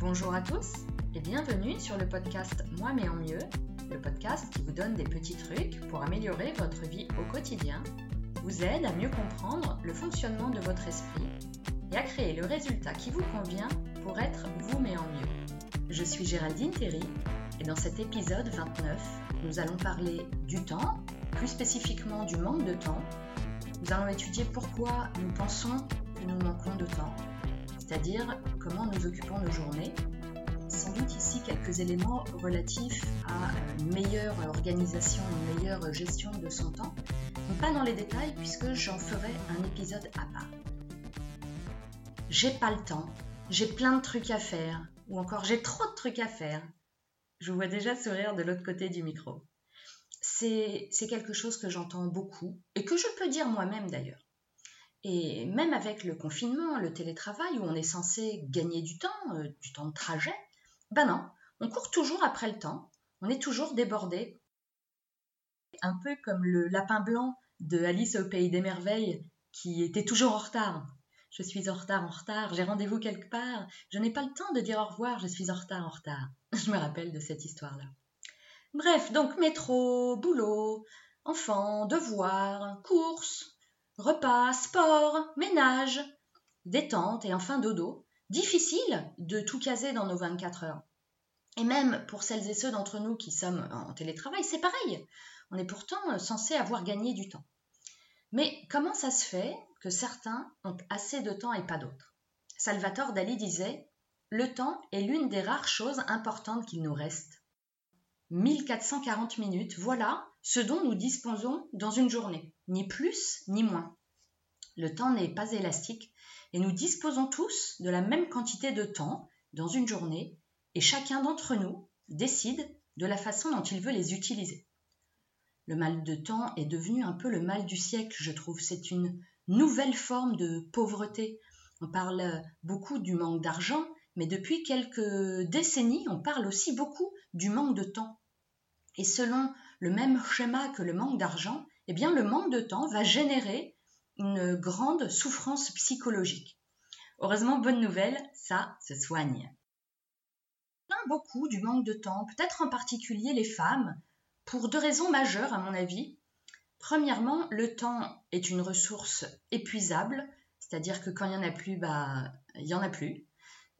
Bonjour à tous et bienvenue sur le podcast Moi mais en mieux, le podcast qui vous donne des petits trucs pour améliorer votre vie au quotidien, vous aide à mieux comprendre le fonctionnement de votre esprit et à créer le résultat qui vous convient pour être vous mais en mieux. Je suis Géraldine Terry et dans cet épisode 29, nous allons parler du temps, plus spécifiquement du manque de temps. Nous allons étudier pourquoi nous pensons que nous manquons de temps c'est-à-dire comment nous occupons nos journées. Sans doute ici quelques éléments relatifs à une meilleure organisation, une meilleure gestion de son temps. pas dans les détails puisque j'en ferai un épisode à part. J'ai pas le temps, j'ai plein de trucs à faire, ou encore j'ai trop de trucs à faire. Je vois déjà sourire de l'autre côté du micro. C'est quelque chose que j'entends beaucoup et que je peux dire moi-même d'ailleurs. Et même avec le confinement, le télétravail, où on est censé gagner du temps, euh, du temps de trajet, ben non, on court toujours après le temps, on est toujours débordé. Un peu comme le lapin blanc de Alice au pays des merveilles, qui était toujours en retard. Je suis en retard, en retard, j'ai rendez-vous quelque part, je n'ai pas le temps de dire au revoir, je suis en retard, en retard. Je me rappelle de cette histoire-là. Bref, donc métro, boulot, enfants, devoirs, courses, repas, sport, ménage, détente et enfin dodo. Difficile de tout caser dans nos 24 heures. Et même pour celles et ceux d'entre nous qui sommes en télétravail, c'est pareil. On est pourtant censé avoir gagné du temps. Mais comment ça se fait que certains ont assez de temps et pas d'autres? Salvatore Dali disait Le temps est l'une des rares choses importantes qu'il nous reste. 1440 minutes, voilà ce dont nous disposons dans une journée, ni plus ni moins. Le temps n'est pas élastique et nous disposons tous de la même quantité de temps dans une journée et chacun d'entre nous décide de la façon dont il veut les utiliser. Le mal de temps est devenu un peu le mal du siècle, je trouve. C'est une nouvelle forme de pauvreté. On parle beaucoup du manque d'argent, mais depuis quelques décennies, on parle aussi beaucoup du manque de temps. Et selon le même schéma que le manque d'argent, eh bien le manque de temps va générer une grande souffrance psychologique. Heureusement, bonne nouvelle, ça se soigne. On beaucoup du manque de temps, peut-être en particulier les femmes, pour deux raisons majeures à mon avis. Premièrement, le temps est une ressource épuisable, c'est-à-dire que quand il n'y en a plus, bah, il n'y en a plus.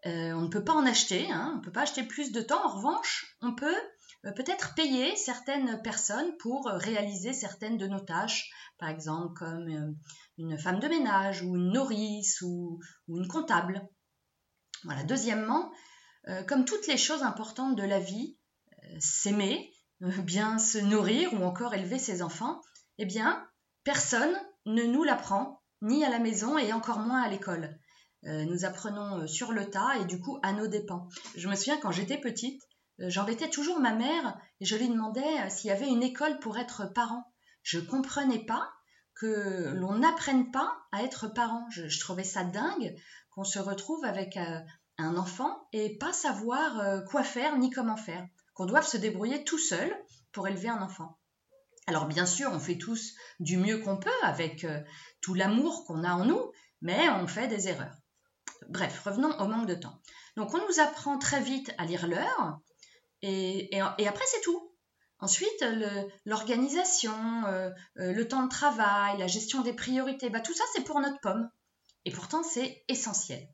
Euh, on ne peut pas en acheter, hein, on ne peut pas acheter plus de temps. En revanche, on peut peut-être payer certaines personnes pour euh, réaliser certaines de nos tâches, par exemple comme euh, une femme de ménage ou une nourrice ou, une comptable. Voilà. Deuxièmement, comme toutes les choses importantes de la vie, s'aimer, bien se nourrir ou encore élever ses enfants, eh bien, personne ne nous l'apprend, ni à la maison et encore moins à l'école. nous apprenons sur le tas et du coup à nos dépens. Je me souviens quand j'étais petite, euh, j'embêtais toujours ma mère et je lui demandais euh, s'il y avait une école pour être parent. Je comprenais pas que l'on n'apprenne pas à être parent. Je, trouvais ça dingue qu'on se retrouve avec euh, un enfant et pas savoir quoi faire ni comment faire. Qu'on doive se débrouiller tout seul pour élever un enfant. Alors bien sûr, on fait tous du mieux qu'on peut avec tout l'amour qu'on a en nous, mais on fait des erreurs. Bref, revenons au manque de temps. Donc on nous apprend très vite à lire l'heure, et, après, c'est tout. Ensuite, l'organisation, euh, euh, le, temps de travail, la gestion des priorités, bah, tout ça, c'est pour notre pomme. Et pourtant, c'est essentiel.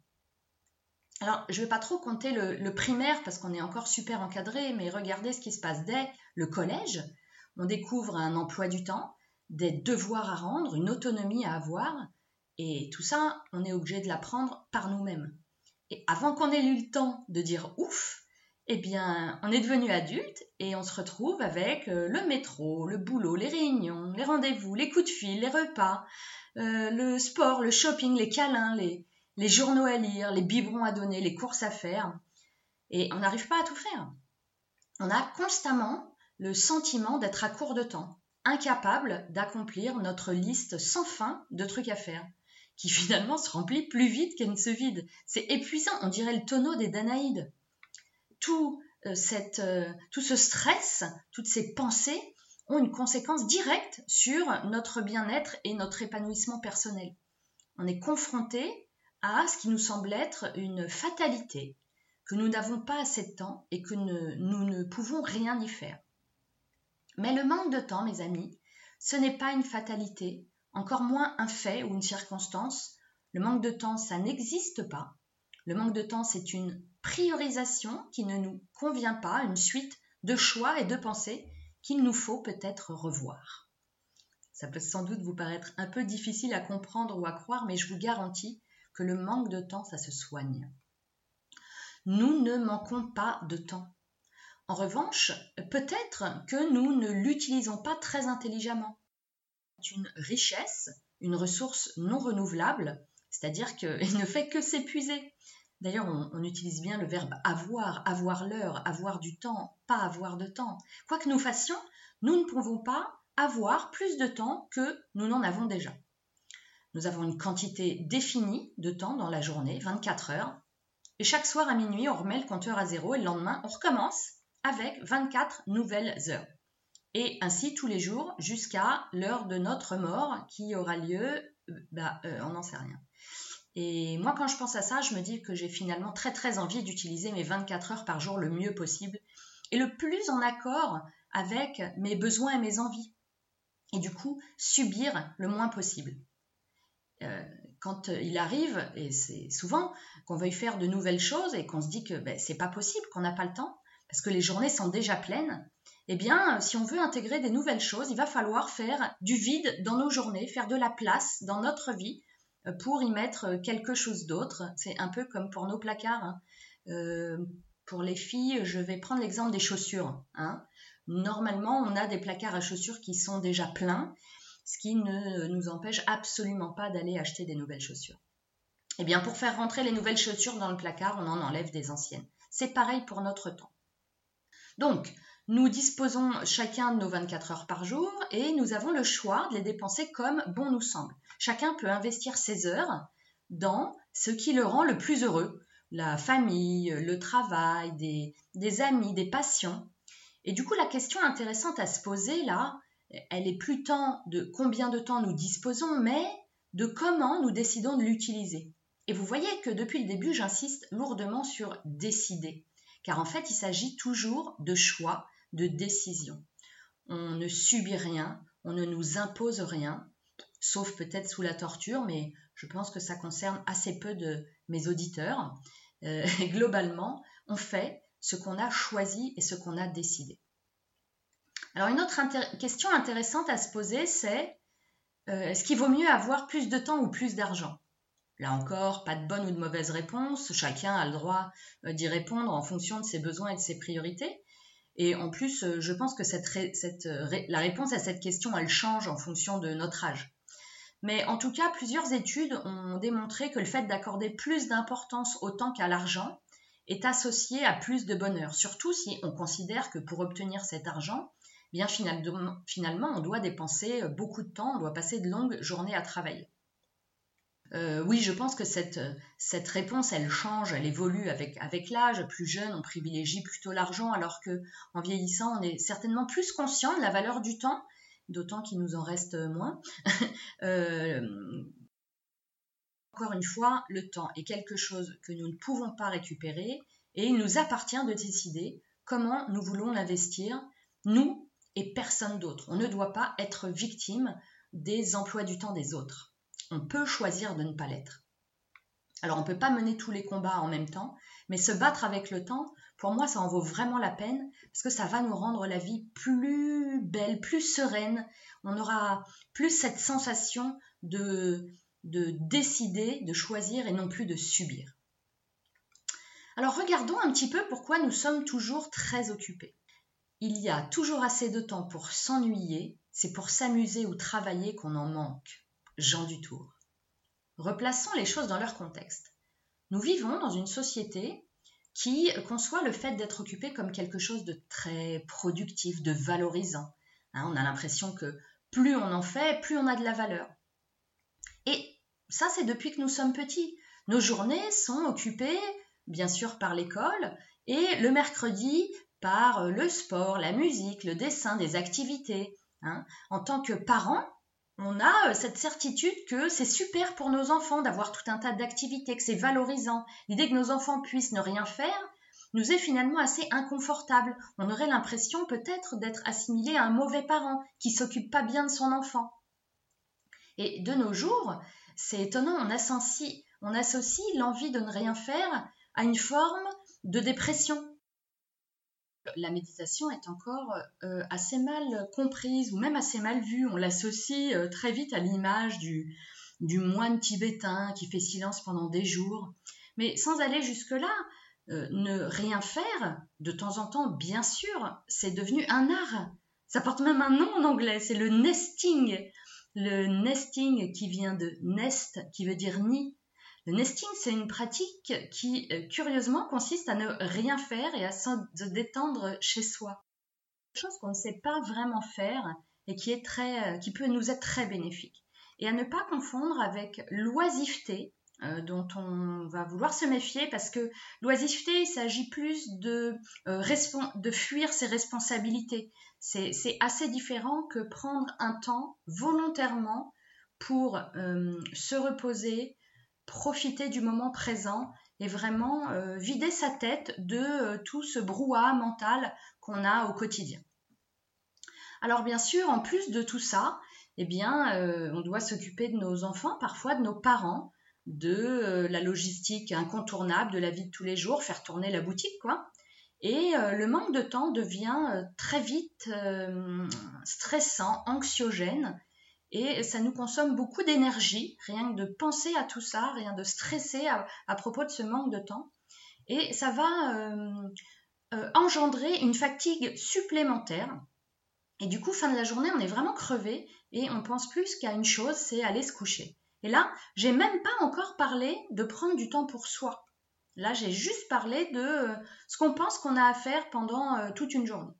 Alors, je ne vais pas trop compter le, primaire parce qu'on est encore super encadré, mais regardez ce qui se passe dès le collège. On découvre un emploi du temps, des devoirs à rendre, une autonomie à avoir, et tout ça, on est obligé de l'apprendre par nous-mêmes. Et avant qu'on ait eu le temps de dire ouf, eh bien, on est devenu adulte et on se retrouve avec euh, le métro, le boulot, les réunions, les rendez-vous, les coups de fil, les repas, euh, le sport, le shopping, les câlins, les, les journaux à lire, les biberons à donner, les courses à faire. Et on n'arrive pas à tout faire. On a constamment le sentiment d'être à court de temps, incapable d'accomplir notre liste sans fin de trucs à faire, qui finalement se remplit plus vite qu'elle ne se vide. C'est épuisant, on dirait le tonneau des Danaïdes tout, euh, euh, tout ce stress, toutes ces pensées ont une conséquence directe sur notre bien-être et notre épanouissement personnel. On est confronté à ce qui nous semble être une fatalité, que nous n'avons pas assez de temps et que nous ne pouvons rien y faire. Mais le manque de temps, mes amis, ce n'est pas une fatalité, encore moins un fait ou une circonstance. Le manque de temps, ça n'existe pas. Le manque de temps, c'est une priorisation qui ne nous convient pas, une suite de choix et de pensées qu'il nous faut peut-être revoir. Ça peut sans doute vous paraître un peu difficile à comprendre ou à croire, mais je vous garantis que le manque de temps, ça se soigne. Nous ne manquons pas de temps. En revanche, peut-être que nous ne l'utilisons pas très intelligemment. C'est une richesse, une ressource non renouvelable, c'est-à-dire qu'il ne fait que s'épuiser. D'ailleurs, on, utilise bien le verbe avoir, avoir l'heure, avoir du temps, pas avoir de temps. Quoi que nous fassions, nous ne pouvons pas avoir plus de temps que nous n'en avons déjà. Nous avons une quantité définie de temps dans la journée, 24 heures, et chaque soir à minuit, on remet le compteur à zéro et le lendemain, on recommence avec 24 nouvelles heures. Et ainsi tous les jours jusqu'à l'heure de notre mort qui aura lieu, euh, bah, euh, on n'en sait rien. Et moi, quand je pense à ça, je me dis que j'ai finalement très très envie d'utiliser mes 24 heures par jour le mieux possible et le plus en accord avec mes besoins et mes envies. Et du coup, subir le moins possible. Euh, quand il arrive, et c'est souvent, qu'on veuille faire de nouvelles choses et qu'on se dit que ben, c'est pas possible, qu'on n'a pas le temps, parce que les journées sont déjà pleines, eh bien, si on veut intégrer des nouvelles choses, il va falloir faire du vide dans nos journées, faire de la place dans notre vie euh, pour y mettre quelque chose d'autre. C'est un peu comme pour nos placards. Hein. Euh, pour les filles, je vais prendre l'exemple des chaussures. Hein. Normalement, on a des placards à chaussures qui sont déjà pleins, ce qui ne nous empêche absolument pas d'aller acheter des nouvelles chaussures. Eh bien, pour faire rentrer les nouvelles chaussures dans le placard, on en enlève des anciennes. C'est pareil pour notre temps. Donc, nous disposons chacun de nos 24 heures par jour et nous avons le choix de les dépenser comme bon nous semble. Chacun peut investir ses heures dans ce qui le rend le plus heureux, la famille, le travail, des, amis, des passions. Et du coup, la question intéressante à se poser là, elle est plus tant de combien de temps nous disposons, mais de comment nous décidons de l'utiliser. Et vous voyez que depuis le début, j'insiste lourdement sur décider, car en fait, il s'agit toujours de choix de décision. On ne subit rien, on ne nous impose rien, sauf peut-être sous la torture, mais je pense que ça concerne assez peu de mes auditeurs. Euh, globalement, on fait ce qu'on a choisi et ce qu'on a décidé. Alors une autre question intéressante à se poser, c'est euh, est-ce qu'il vaut mieux avoir plus de temps ou plus d'argent? Là encore, pas de bonne ou de mauvaise réponse, chacun a le droit euh, d'y répondre en fonction de ses besoins et de ses priorités. Et en plus, euh, je pense que euh, la réponse à cette question, elle change en fonction de notre âge. Mais en tout cas, plusieurs études ont démontré que le fait d'accorder plus d'importance au temps qu'à l'argent est associé à plus de bonheur, surtout si on considère que pour obtenir cet argent, eh finalement, on doit dépenser beaucoup de temps, on doit passer de longues journées à travailler. Euh, oui, je pense que cette, réponse, elle change, elle évolue avec, avec l'âge. Plus jeune, on privilégie plutôt l'argent, alors que en vieillissant, on est certainement plus conscient de la valeur du temps, d'autant qu'il nous en reste moins. Euh, encore une fois, le temps est quelque chose que nous ne pouvons pas récupérer et il nous appartient de décider comment nous voulons l'investir, nous et personne d'autre. On ne doit pas être victime des emplois du temps des autres on peut choisir de ne pas l'être. Alors on ne peut pas mener tous les combats en même temps, mais se battre avec le temps, pour moi, ça en vaut vraiment la peine, parce que ça va nous rendre la vie plus belle, plus sereine. On aura plus cette sensation de, de décider, de choisir et non plus de subir. Alors regardons un petit peu pourquoi nous sommes toujours très occupés. Il y a toujours assez de temps pour s'ennuyer, c'est pour s'amuser ou travailler qu'on en manque. Jean Dutour. Replaçons les choses dans leur contexte. Nous vivons dans une société qui conçoit le fait d'être occupé comme quelque chose de très productif, de valorisant. Hein, on a l'impression que plus on en fait, plus on a de la valeur. Et ça, c'est depuis que nous sommes petits. Nos journées sont occupées, bien sûr, par l'école, et le mercredi, par le sport, la musique, le dessin, des activités. Hein. En tant que parents, on a euh, cette certitude que c'est super pour nos enfants d'avoir tout un tas d'activités, que c'est valorisant. L'idée que nos enfants puissent ne rien faire, nous est finalement assez inconfortable. On aurait l'impression peut-être d'être assimilé à un mauvais parent qui s'occupe pas bien de son enfant. Et de nos jours, c'est étonnant, on associe, on associe l'envie de ne rien faire à une forme de dépression. La méditation est encore euh, assez mal comprise ou même assez mal vue. On l'associe euh, très vite à l'image du, moine tibétain qui fait silence pendant des jours. Mais sans aller jusque-là, euh, ne rien faire, de temps en temps, bien sûr, c'est devenu un art. Ça porte même un nom en anglais, c'est le nesting. Le nesting qui vient de nest, qui veut dire nid. Le nesting, c'est une pratique qui, euh, curieusement, consiste à ne rien faire et à se détendre chez soi. Chose qu'on ne sait pas vraiment faire et euh, qui peut nous être très bénéfique. Et à ne pas confondre avec l'oisiveté, euh, dont on va vouloir se méfier parce que l'oisiveté, il s'agit plus de, de fuir ses responsabilités. C'est assez différent que prendre un temps volontairement pour se reposer, profiter du moment présent et vraiment vider sa tête de tout ce brouhaha mental qu'on a au quotidien. Alors bien sûr, en plus de tout ça, eh bien, on doit s'occuper de nos enfants, parfois de nos parents, de euh, la logistique incontournable de la vie de tous les jours, faire tourner la boutique, quoi. Et euh, le manque de temps devient euh, très vite stressant, anxiogène, et ça nous consomme beaucoup d'énergie, rien que de penser à tout ça, rien de stresser à, propos de ce manque de temps. Et ça va engendrer une fatigue supplémentaire. Et du coup, fin de la journée, on est vraiment crevé et on pense plus qu'à une chose, c'est aller se coucher. Et là, j'ai même pas encore parlé de prendre du temps pour soi. Là, j'ai juste parlé de euh, ce qu'on pense qu'on a à faire pendant euh, toute une journée.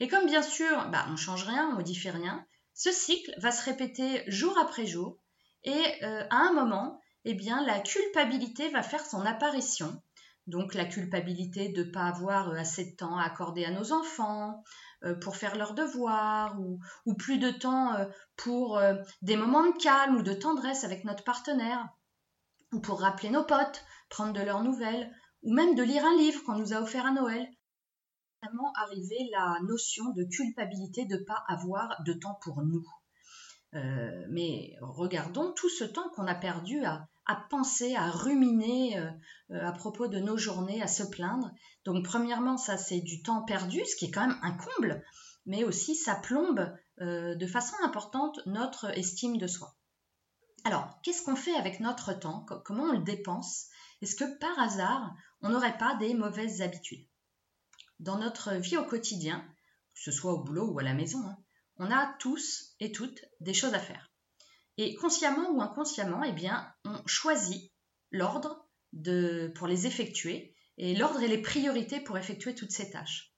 Et comme bien sûr, bah, on change rien, on modifie rien, ce cycle va se répéter jour après jour. Et euh, à un moment, eh bien, la culpabilité va faire son apparition. Donc la culpabilité de ne pas avoir assez de temps à accorder à nos enfants, euh, pour faire leurs devoirs ou, plus de temps euh, pour euh, des moments de calme ou de tendresse avec notre partenaire ou pour rappeler nos potes, prendre de leurs nouvelles ou même de lire un livre qu'on nous a offert à Noël. Arriver la notion de culpabilité de ne pas avoir de temps pour nous. mais regardons tout ce temps qu'on a perdu à, penser, à ruminer euh, euh, à propos de nos journées, à se plaindre. Donc premièrement, ça c'est du temps perdu, ce qui est quand même un comble, mais aussi ça plombe euh, de façon importante notre estime de soi. Alors, qu'est-ce qu'on fait avec notre temps? Comment on le dépense? Est-ce que par hasard, on n'aurait pas des mauvaises habitudes? Dans notre vie au quotidien, que ce soit au boulot ou à la maison, hein, on a tous et toutes des choses à faire. Et consciemment ou inconsciemment, eh bien, on choisit l'ordre pour les effectuer et l'ordre et les priorités pour effectuer toutes ces tâches.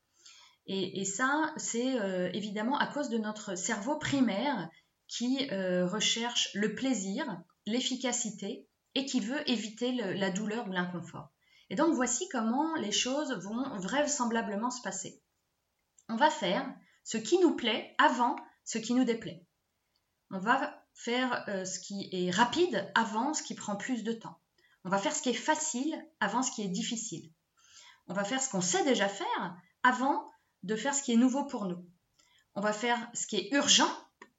Et, ça, c'est euh, évidemment à cause de notre cerveau primaire qui euh, recherche le plaisir, l'efficacité et qui veut éviter la douleur ou l'inconfort. Et donc voici comment les choses vont vraisemblablement se passer. On va faire ce qui nous plaît avant ce qui nous déplaît. On va faire euh, ce qui est rapide avant ce qui prend plus de temps. On va faire ce qui est facile avant ce qui est difficile. On va faire ce qu'on sait déjà faire avant de faire ce qui est nouveau pour nous. On va faire ce qui est urgent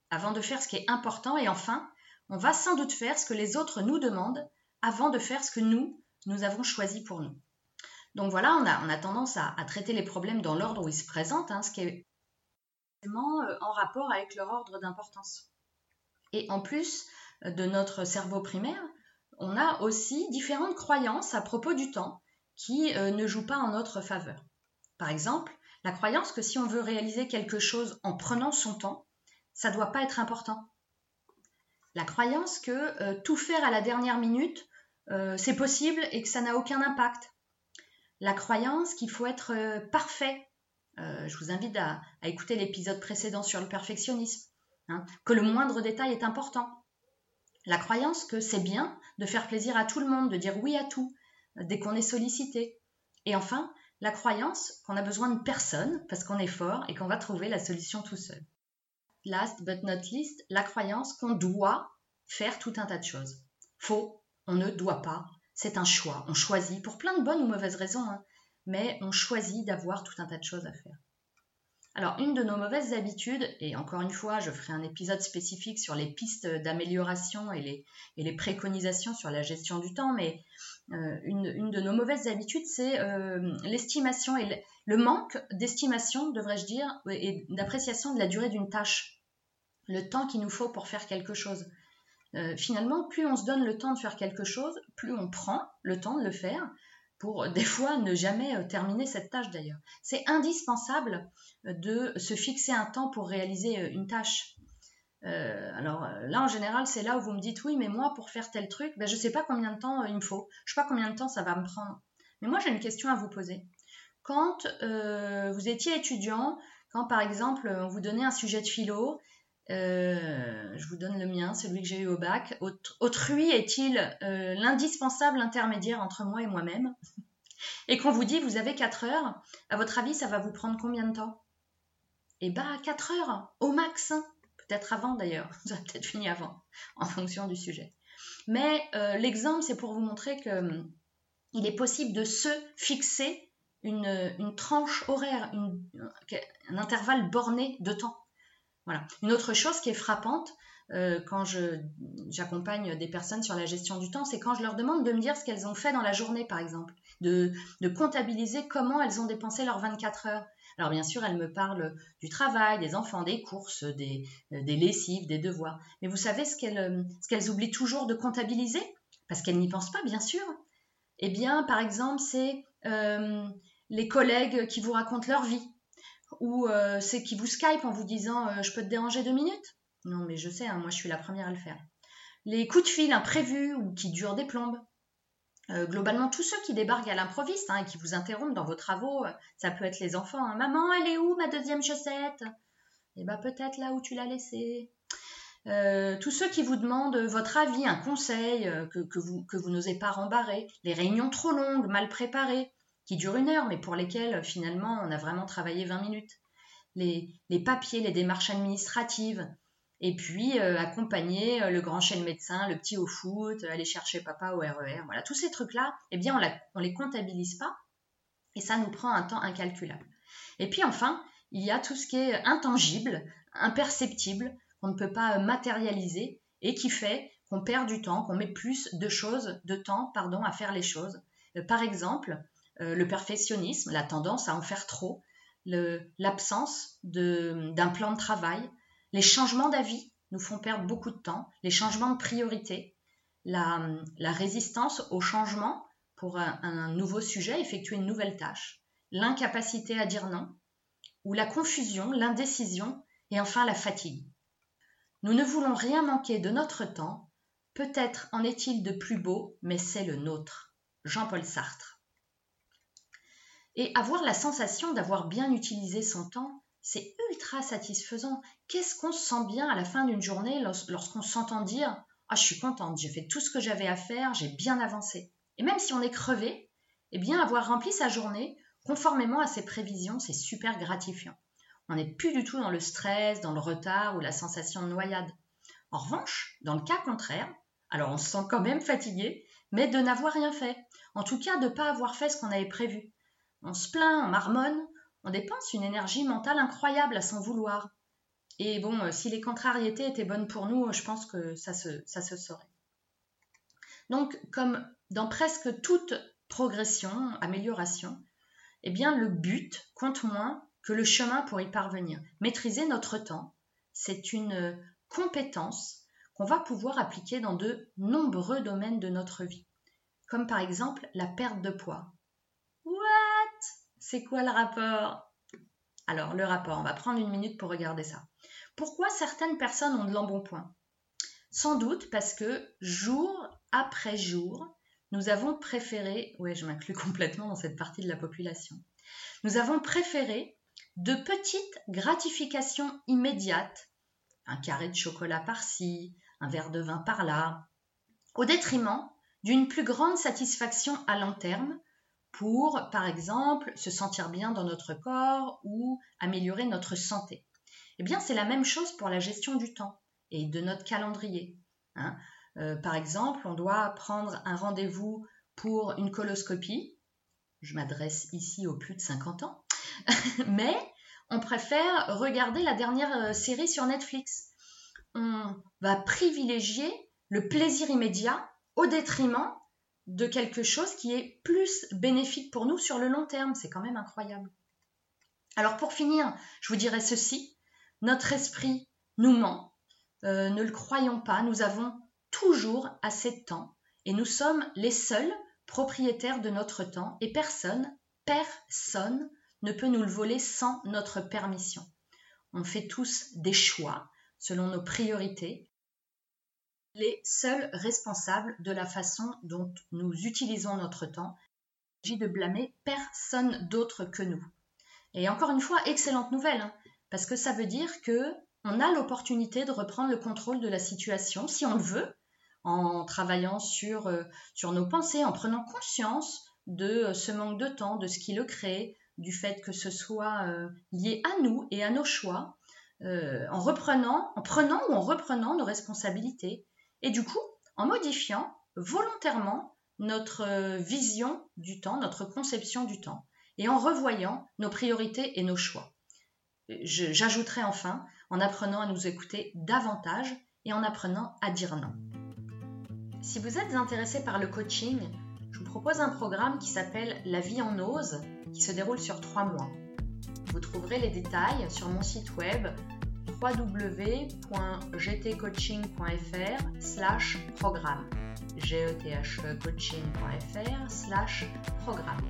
avant de faire ce qui est important. Et enfin, on va sans doute faire ce que les autres nous demandent avant de faire ce que nous, nous avons choisi pour nous. Donc voilà, on a, on a tendance à, traiter les problèmes dans l'ordre où ils se présentent, hein, ce qui est euh, en rapport avec leur ordre d'importance. Et en plus de notre cerveau primaire, on a aussi différentes croyances à propos du temps qui euh, ne jouent pas en notre faveur. Par exemple, la croyance que si on veut réaliser quelque chose en prenant son temps, ça ne doit pas être important. La croyance que euh, tout faire à la dernière minute, euh, c'est possible et que ça n'a aucun impact. La croyance qu'il faut être parfait. je vous invite à écouter l'épisode précédent sur le perfectionnisme. Hein, que le moindre détail est important. La croyance que c'est bien de faire plaisir à tout le monde, de dire oui à tout, euh, dès qu'on est sollicité. Et enfin, la croyance qu'on a besoin de personne parce qu'on est fort et qu'on va trouver la solution tout seul. Last but not least, la croyance qu'on doit faire tout un tas de choses. Faux, on ne doit pas, c'est un choix, on choisit pour plein de bonnes ou mauvaises raisons. Hein. mais on choisit d'avoir tout un tas de choses à faire. Alors, une de nos mauvaises habitudes, et encore une fois, je ferai un épisode spécifique sur les pistes d'amélioration et les, préconisations sur la gestion du temps, mais euh, une, de nos mauvaises habitudes, c'est euh, l'estimation et le, manque d'estimation, devrais-je dire, et d'appréciation de la durée d'une tâche, le temps qu'il nous faut pour faire quelque chose. Euh, finalement, plus on se donne le temps de faire quelque chose, plus on prend le temps de le faire, pour des fois ne jamais euh, terminer cette tâche d'ailleurs. C'est indispensable euh, de se fixer un temps pour réaliser euh, une tâche. alors là, en général, c'est là où vous me dites oui, mais moi, pour faire tel truc, ben, je ne sais pas combien de temps il me faut. Je ne sais pas combien de temps ça va me prendre. Mais moi, j'ai une question à vous poser. Quand vous étiez étudiant, quand par exemple, on vous donnait un sujet de philo, je vous donne le mien, celui que j'ai eu au bac. Autrui est-il euh, l'indispensable intermédiaire entre moi et moi-même? Et qu'on vous dit, vous avez 4 heures, à votre avis, ça va vous prendre combien de temps? Eh bien, 4 heures, au max. Hein. Peut-être avant d'ailleurs, vous avez peut-être fini avant, en fonction du sujet. Mais euh, l'exemple, c'est pour vous montrer qu'il hum, est possible de se fixer une, tranche horaire, un intervalle borné de temps. Voilà. Une autre chose qui est frappante euh, quand j'accompagne des personnes sur la gestion du temps, c'est quand je leur demande de me dire ce qu'elles ont fait dans la journée, par exemple, de, comptabiliser comment elles ont dépensé leurs 24 heures. Alors bien sûr, elles me parlent du travail, des enfants, des courses, des, euh, lessives, des devoirs. Mais vous savez ce qu'elles oublient toujours de comptabiliser? Parce qu'elles n'y pensent pas, bien sûr. Eh bien, par exemple, c'est euh, les collègues qui vous racontent leur vie ou euh, c'est qui vous Skype en vous disant euh, je peux te déranger deux minutes? Non, mais je sais, hein, moi je suis la première à le faire. Les coups de fil imprévus ou qui durent des plombes. Euh, globalement, tous ceux qui débarquent à l'improviste hein, et qui vous interrompent dans vos travaux, ça peut être les enfants. Hein. Maman, elle est où ma deuxième chaussette? Eh bien, peut-être là où tu l'as laissée. tous ceux qui vous demandent votre avis, un conseil que vous n'osez pas rembarrer, les réunions trop longues, mal préparées, qui durent une heure, mais pour lesquels finalement on a vraiment travaillé 20 minutes. Les, papiers, les démarches administratives, et puis euh, accompagner euh, le grand chez le médecin, le petit au foot, aller chercher papa au RER. E voilà, tous ces trucs-là, eh bien, on ne les comptabilise pas et ça nous prend un temps incalculable. Et puis enfin, il y a tout ce qui est intangible, imperceptible, qu'on ne peut pas matérialiser et qui fait qu'on perd du temps, qu'on met plus de choses, de temps, pardon, à faire les choses. Euh, par exemple, euh, le perfectionnisme, la tendance à en faire trop, l'absence d'un plan de travail, les changements d'avis nous font perdre beaucoup de temps, les changements de priorité, la, résistance au changement pour un, nouveau sujet, effectuer une nouvelle tâche, l'incapacité à dire non, ou la confusion, l'indécision et enfin la fatigue. Nous ne voulons rien manquer de notre temps, peut-être en est-il de plus beau, mais c'est le nôtre. Jean-Paul Sartre. Et avoir la sensation d'avoir bien utilisé son temps, c'est ultra satisfaisant. Qu'est-ce qu'on se sent bien à la fin d'une journée lorsqu'on s'entend dire Ah, je suis contente, j'ai fait tout ce que j'avais à faire, j'ai bien avancé. Et même si on est crevé, eh bien, avoir rempli sa journée conformément à ses prévisions, c'est super gratifiant. On n'est plus du tout dans le stress, dans le retard ou la sensation de noyade. En revanche, dans le cas contraire, alors on se sent quand même fatigué, mais de n'avoir rien fait. En tout cas, de ne pas avoir fait ce qu'on avait prévu. On se plaint, on marmonne, on dépense une énergie mentale incroyable à s'en vouloir. Et bon, euh, si les contrariétés étaient bonnes pour nous, je pense que ça se, ça se saurait. Donc, comme dans presque toute progression, amélioration, eh bien, le but compte moins que le chemin pour y parvenir. Maîtriser notre temps, c'est une compétence qu'on va pouvoir appliquer dans de nombreux domaines de notre vie, comme par exemple la perte de poids. C'est quoi le rapport? Alors, le rapport, on va prendre une minute pour regarder ça. Pourquoi certaines personnes ont de l'embonpoint? Sans doute parce que jour après jour, nous avons préféré, oui, je m'inclus complètement dans cette partie de la population, nous avons préféré de petites gratifications immédiates, un carré de chocolat par-ci, un verre de vin par-là, au détriment d'une plus grande satisfaction à long terme pour, par exemple, se sentir bien dans notre corps ou améliorer notre santé. Eh bien, c'est la même chose pour la gestion du temps et de notre calendrier. Hein. Euh, par exemple, on doit prendre un rendez-vous pour une coloscopie. je m'adresse ici aux plus de 50 ans, mais on préfère regarder la dernière euh, série sur Netflix. On va privilégier le plaisir immédiat au détriment de quelque chose qui est plus bénéfique pour nous sur le long terme. C'est quand même incroyable. Alors pour finir, je vous dirais ceci. Notre esprit nous ment. Euh, ne le croyons pas, nous avons toujours assez de temps et nous sommes les seuls propriétaires de notre temps et personne, personne ne peut nous le voler sans notre permission. On fait tous des choix selon nos priorités, les seuls responsables de la façon dont nous utilisons notre temps. Il s'agit de blâmer personne d'autre que nous. Et encore une fois, excellente nouvelle, hein, parce que ça veut dire que on a l'opportunité de reprendre le contrôle de la situation, si on le veut, en travaillant sur, euh, sur nos pensées, en prenant conscience de euh, ce manque de temps, de ce qui le crée, du fait que ce soit euh, lié à nous et à nos choix, en reprenant, en prenant ou en reprenant nos responsabilités, et du coup, en modifiant volontairement notre vision du temps, notre conception du temps, et en revoyant nos priorités et nos choix. J'ajouterai enfin en apprenant à nous écouter davantage et en apprenant à dire non. Si vous êtes intéressé par le coaching, je vous propose un programme qui s'appelle La vie en ose, qui se déroule sur trois mois. Vous trouverez les détails sur mon site web www.gtcoaching.fr slash programme gethcoaching.fr slash programme.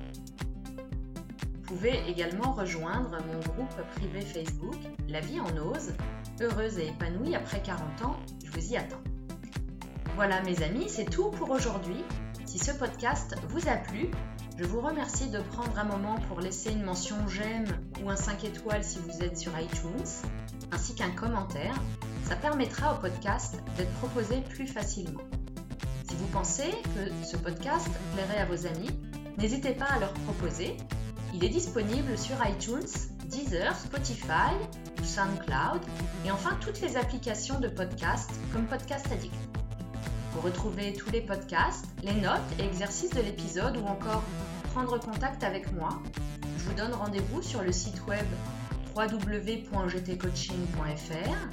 Vous pouvez également rejoindre mon groupe privé Facebook La vie en ose, heureuse et épanouie après 40 ans, je vous y attends. Voilà mes amis, c'est tout pour aujourd'hui. Si ce podcast vous a plu, je vous remercie de prendre un moment pour laisser une mention j'aime ou un 5 étoiles si vous êtes sur iTunes, ainsi qu'un commentaire. Ça permettra au podcast d'être proposé plus facilement. Si vous pensez que ce podcast plairait à vos amis, n'hésitez pas à leur proposer. Il est disponible sur iTunes, Deezer, Spotify, SoundCloud et enfin toutes les applications de podcast comme Podcast Addict. Vous retrouvez tous les podcasts, les notes et exercices de l'épisode ou encore prendre contact avec moi. Je vous donne rendez-vous sur le site web www.gtcoaching.fr.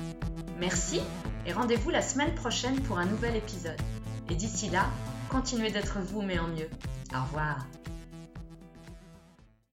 Merci et rendez-vous la semaine prochaine pour un nouvel épisode. Et d'ici là, continuez d'être vous mais en mieux. Au revoir.